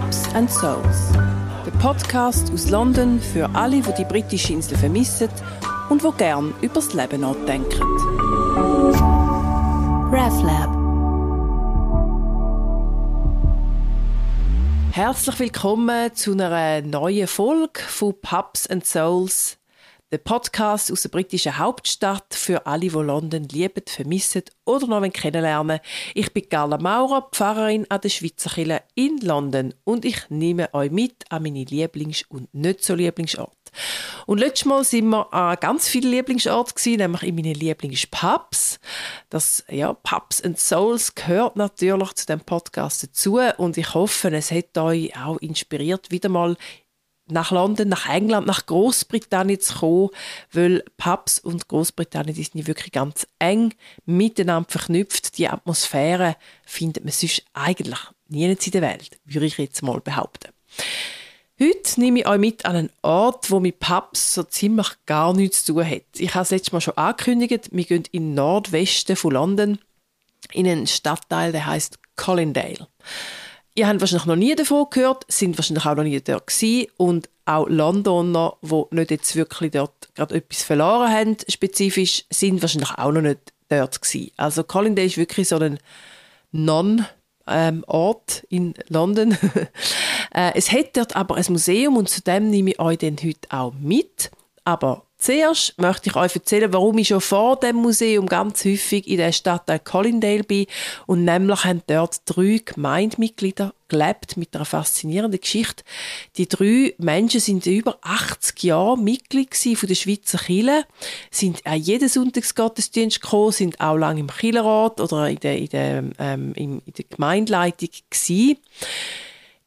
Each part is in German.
Pubs and Souls. Der Podcast aus London für alle, die die britische Insel vermissen und wo gern übers Leben nachdenken. RevLab Herzlich willkommen zu einer neuen Folge von Pubs and Souls, der Podcast aus der britischen Hauptstadt für alle, die London lieben, vermissen oder noch kennenlernen Ich bin Carla Maurer, Pfarrerin an der Schweizer Kirche in London und ich nehme euch mit an meine Lieblings- und nicht so Lieblingsorte. Und letztes Mal sind wir an ganz vielen Lieblingsorten nämlich in meinen Lieblingspubs. Das, ja, Pubs and Souls gehört natürlich zu dem Podcast dazu und ich hoffe, es hat euch auch inspiriert, wieder mal nach London, nach England, nach Großbritannien zu kommen, weil Pubs und Großbritannien die sind wirklich ganz eng miteinander verknüpft. Die Atmosphäre findet man sonst eigentlich nirgends in der Welt, würde ich jetzt mal behaupten. Heute nehme ich euch mit an einen Ort, wo mit Pubs so ziemlich gar nichts zu tun hat. Ich habe es letztes Mal schon angekündigt, wir gehen in Nordwesten von London in einen Stadtteil, der heißt Colindale. Ihr habt wahrscheinlich noch nie davon gehört, sind wahrscheinlich auch noch nie dort gewesen und auch Londoner, die nicht jetzt wirklich dort gerade etwas verloren haben, spezifisch, sind wahrscheinlich auch noch nicht dort gewesen. Also Colindale ist wirklich so ein Non- ähm, in London. äh, es hat dort aber ein Museum und zu dem nehme ich euch dann heute auch mit. Aber Zuerst möchte ich euch erzählen, warum ich schon vor dem Museum ganz häufig in der Stadt Colindale bin. Und nämlich haben dort drei Gemeindemitglieder gelebt mit einer faszinierenden Geschichte. Die drei Menschen sind über 80 Jahre Mitglied der Schweizer Kirche, sind an jeden Sonntagsgottesdienst gekommen, sind auch lange im Kirchenrat oder in der, in der, ähm, in der Gemeindeleitung gewesen.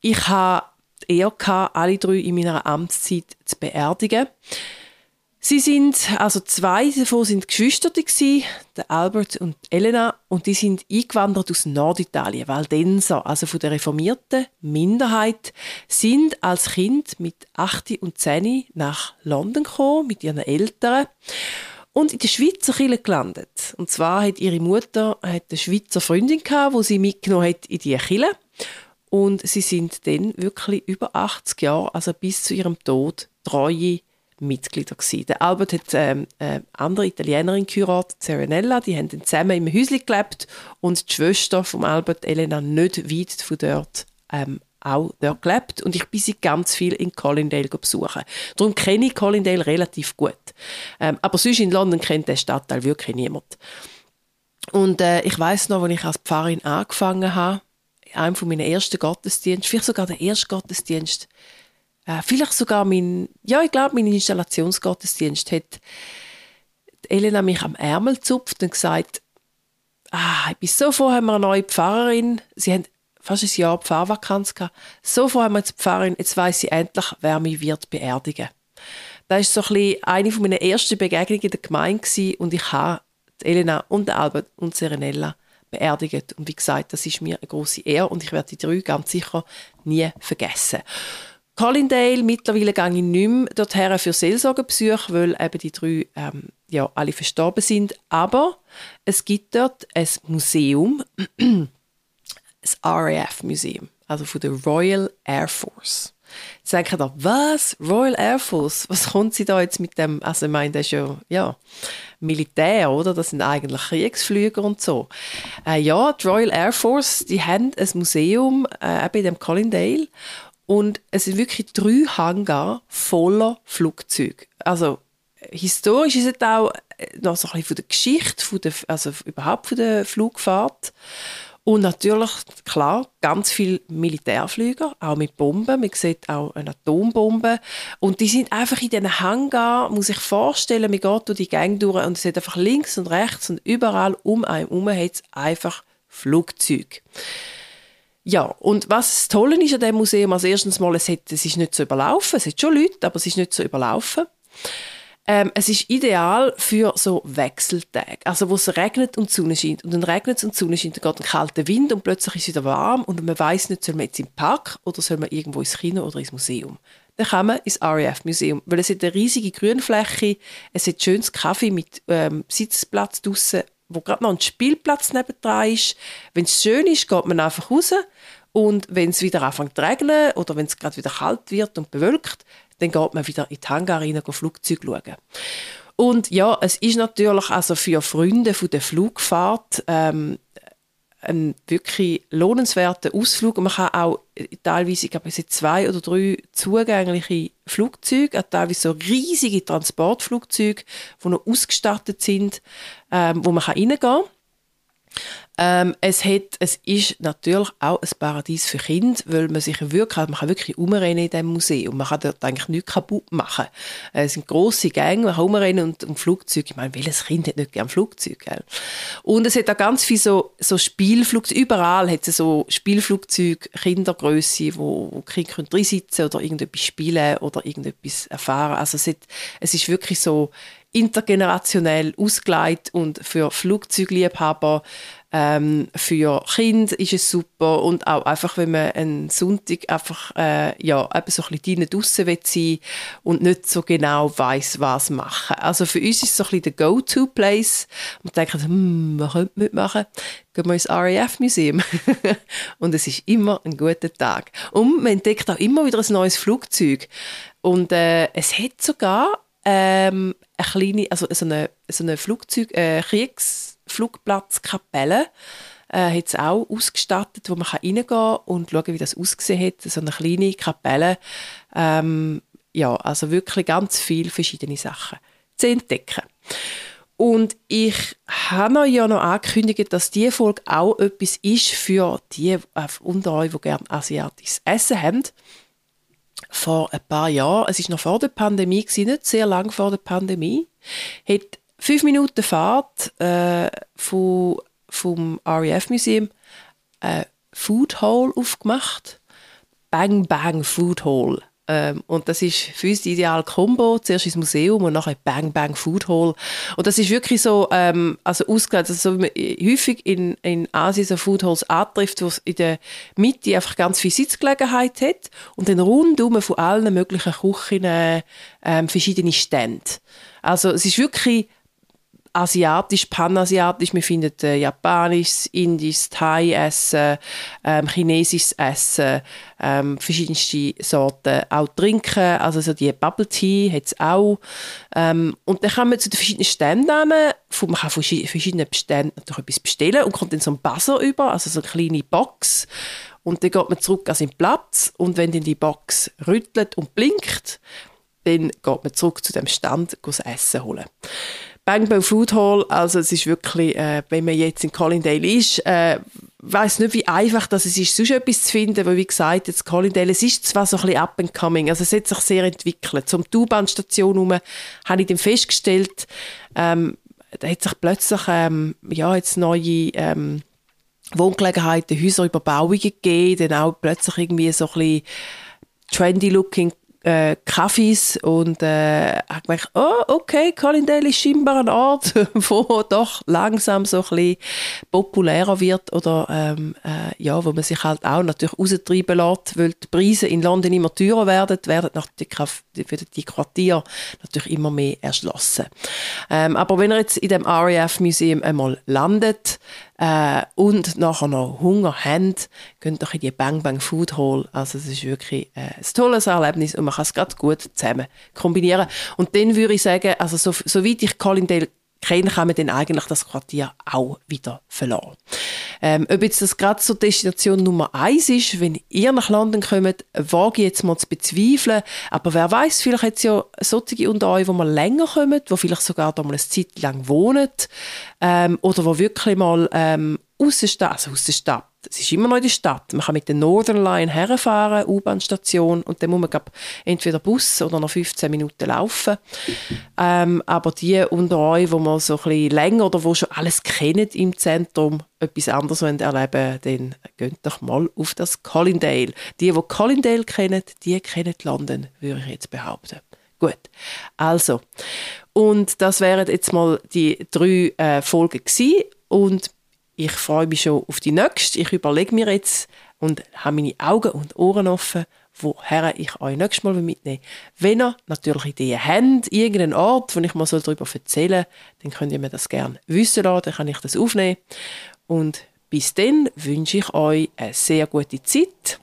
Ich habe eher alle drei in meiner Amtszeit zu beerdigen. Sie sind, also zwei davon sind Geschwister der Albert und Elena, und die sind eingewandert aus Norditalien, Valdenser, also von der reformierten Minderheit, sind als Kind mit 8 und 10 nach London gekommen, mit ihren Eltern, und in der Schweizer Kirche gelandet. Und zwar hat ihre Mutter hat eine Schweizer Freundin gehabt, wo sie mitgenommen hat in die Kirche. Und sie sind dann wirklich über 80 Jahre, also bis zu ihrem Tod, treue Mitglieder gewesen. Der Albert hat ähm, eine andere Italienerin geheiratet, Serenella, die haben dann zusammen im Häuschen gelebt und die Schwester von Albert, Elena, nicht weit von dort ähm, auch dort gelebt und ich bin sie ganz viel in Colindale besuchen. Darum kenne ich Colindale relativ gut. Ähm, aber sonst in London kennt der Stadtteil wirklich niemand. Und äh, ich weiß noch, als ich als Pfarrerin angefangen habe, in einem von meinen ersten Gottesdiensten, vielleicht sogar der erste Gottesdienst, äh, vielleicht sogar mein, ja, ich glaube, mein Installationsgottesdienst hat Elena mich am Ärmel gezupft und gesagt, ah, ich bin so froh, haben wir eine neue Pfarrerin. Sie haben fast ein Jahr Pfarrvakanz gehabt. So froh haben wir jetzt Pfarrerin, jetzt weiß sie endlich, wer mich wird beerdigen. Das war so ein eine meiner ersten Begegnungen in der Gemeinde und ich habe Elena und Albert und Serenella beerdigt. Und wie gesagt, das ist mir eine große Ehre und ich werde die drei ganz sicher nie vergessen. Colindale, mittlerweile gehe ich nicht mehr dorthin für Seelsorgebesuche, weil eben die drei ähm, ja, alle verstorben sind. Aber es gibt dort ein Museum, das RAF-Museum, also von der Royal Air Force. Jetzt denken da, was? Royal Air Force? Was kommt sie da jetzt mit dem? Also, ich meine, das ist ja, ja Militär, oder? Das sind eigentlich Kriegsflüger und so. Äh, ja, die Royal Air Force, die haben ein Museum äh, eben in dem Colindale und es sind wirklich drei Hangar voller Flugzeuge. Also historisch ist es auch äh, noch so ein bisschen von der Geschichte, von der, also überhaupt von der Flugfahrt. Und natürlich, klar, ganz viele Militärflüger, auch mit Bomben. Man sieht auch eine Atombombe. Und die sind einfach in diesen Hangar, muss ich vorstellen, man geht durch die Gänge durch und hat einfach links und rechts und überall um einen herum hat es einfach Flugzeuge. Ja, und was toll ist an diesem Museum, als erstens mal, es, hat, es ist nicht so überlaufen, es hat schon Leute, aber es ist nicht so überlaufen. Ähm, es ist ideal für so Wechseltage, also wo es regnet und die Sonne scheint. Und dann regnet es und die Sonne scheint, dann geht ein kalter Wind und plötzlich ist es wieder warm und man weiß nicht, soll man jetzt im Park oder soll man irgendwo ins Kino oder ins Museum. Dann kann man ins RAF-Museum, weil es hat eine riesige Grünfläche, es hat schönes Kaffee mit ähm, Sitzplatz draussen wo gerade noch ein Spielplatz nebendran ist. Wenn es schön ist, geht man einfach raus Und wenn es wieder anfängt zu regnen oder wenn es gerade wieder kalt wird und bewölkt, dann geht man wieder in die Hangar rein und Flugzeug schauen. Und ja, es ist natürlich also für Freunde von der Flugfahrt ähm, ein wirklich lohnenswerter Ausflug. Man kann auch teilweise, ich glaube, es sind zwei oder drei zugängliche Flugzeuge, teilweise so riesige Transportflugzeuge, die noch ausgestattet sind, ähm, wo man reingehen kann. Ähm, es, hat, es ist natürlich auch ein Paradies für Kinder, weil man sich wirklich, man kann wirklich umrennen in diesem Museum. Man kann dort eigentlich nichts kaputt machen. Es sind grosse Gänge, man kann umrennen und, und Flugzeuge. Ich meine, welches Kind hat nicht gerne Flugzeuge? Gell? Und es hat auch ganz viele so, so Spielflugzeuge. Überall hat es so Spielflugzeuge, Kindergröße, wo, wo Kinder drin sitzen oder irgendetwas spielen oder irgendetwas erfahren. Also es, hat, es ist wirklich so intergenerationell ausgelegt und für Flugzeugliebhaber ähm, für Kinder ist es super und auch einfach, wenn man einen Sonntag einfach äh, ja, eben so ein bisschen draussen will sein und nicht so genau weiß, was machen. Also für uns ist es so ein bisschen der Go-To-Place. Wir denken, hm, was könnte mitmachen? Gehen wir ins RAF-Museum. und es ist immer ein guter Tag. Und man entdeckt auch immer wieder ein neues Flugzeug. Und äh, es hat sogar ähm, eine kleine, also so eine, so eine Flugzeug, äh, Kriegsflugplatzkapelle äh, hat es auch ausgestattet, wo man reingehen kann und schauen, wie das ausgesehen hat. So eine kleine Kapelle. Ähm, ja, also wirklich ganz viele verschiedene Sachen zu entdecken. Und ich habe ja noch angekündigt, dass diese Folge auch etwas ist für die äh, unter euch, die gerne asiatisches Essen haben vor ein paar Jahren, es ist noch vor der Pandemie, nicht sehr lang vor der Pandemie, hat fünf Minuten Fahrt äh, von, vom RAF-Museum ein Food Hall aufgemacht. Bang Bang Food Hall. Ähm, und das ist für uns die ideale Kombo. Zuerst ins Museum und nachher Bang Bang Food Hall. Und das ist wirklich so, ähm, also ausgelegt, also so häufig in, in Asien so Food Halls antrifft, wo es in der Mitte einfach ganz viel Sitzgelegenheit hat und dann rundum von allen möglichen Küchen ähm, verschiedene Stände. Also es ist wirklich asiatisch, panasiatisch. Wir finden äh, japanisches, indisches, Thai-Essen, ähm, chinesisches Essen, ähm, verschiedenste Sorten, auch Trinken, also so die Bubble Tea hat es auch. Ähm, und dann kann man zu den verschiedenen Ständen man kann von verschiedenen Ständen natürlich etwas bestellen und kommt dann so ein Buzzer über, also so eine kleine Box. Und dann geht man zurück an seinen Platz und wenn dann die Box rüttelt und blinkt, dann geht man zurück zu dem Stand, das Essen holen. Bang Bang Food Hall, also es ist wirklich, äh, wenn man jetzt in Collindale ist, äh, weiß nicht, wie einfach das ist, sonst etwas zu finden, weil wie gesagt, jetzt Collindale, es ist zwar so ein bisschen up and coming, also es hat sich sehr entwickelt. Zum U-Bahn-Station herum habe ich dann festgestellt, ähm, da hat sich plötzlich, ähm, ja, jetzt neue, ähm, Wohngelegenheiten, Häuserüberbauungen gegeben, dann auch plötzlich irgendwie so ein bisschen trendy looking äh, Kaffees und äh, habe gemerkt, oh, okay, Collindale ist scheinbar ein Ort, wo doch langsam so ein bisschen populärer wird oder ähm, äh, ja, wo man sich halt auch natürlich raustreiben lässt, weil die Preise in London immer teurer werden, werden die, die, die Quartiere natürlich immer mehr erschlossen. Ähm, aber wenn ihr jetzt in dem RAF-Museum einmal landet, äh, und nachher noch Hunger haben, könnt ihr in die Bang Bang Food Hall. Also es ist wirklich äh, ein tolles Erlebnis und man kann es gerade gut zusammen kombinieren. Und dann würde ich sagen, also so, soweit ich Colindale kenne, kann man dann eigentlich das Quartier auch wieder verlassen. Ähm, ob jetzt das gerade so Destination Nummer eins ist, wenn ihr nach London kommt, wage ich jetzt mal zu bezweifeln. Aber wer weiß, vielleicht hat es ja solche unter euch, die mal länger kommen, die vielleicht sogar da mal eine Zeit lang wohnen ähm, oder die wirklich mal ähm, aus der Stadt, also aus der Stadt, es ist immer noch in der Stadt. Man kann mit der Northern Line herfahren, U-Bahn-Station, und dann muss man glaub, entweder Bus oder noch 15 Minuten laufen. Ähm, aber die unter euch, die mal so ein länger oder wo schon alles kennen im Zentrum, etwas anderes erleben dann geht doch mal auf das Collindale. Die, die Collindale kennen, die kennen London, würde ich jetzt behaupten. Gut, also, und das wären jetzt mal die drei äh, Folgen gewesen. Und ich freue mich schon auf die nächste. Ich überlege mir jetzt und habe meine Augen und Ohren offen, woher ich euch nächstes Mal mitnehmen will. Wenn ihr natürlich Ideen habt, irgendeinen Ort, wo ich mal darüber erzählen soll, dann könnt ihr mir das gerne wissen lassen, dann kann ich das aufnehmen. Und Bis dann wünsche ich euch eine sehr gute Zeit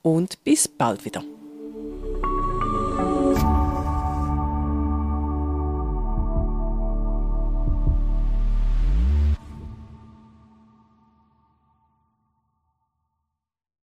und bis bald wieder.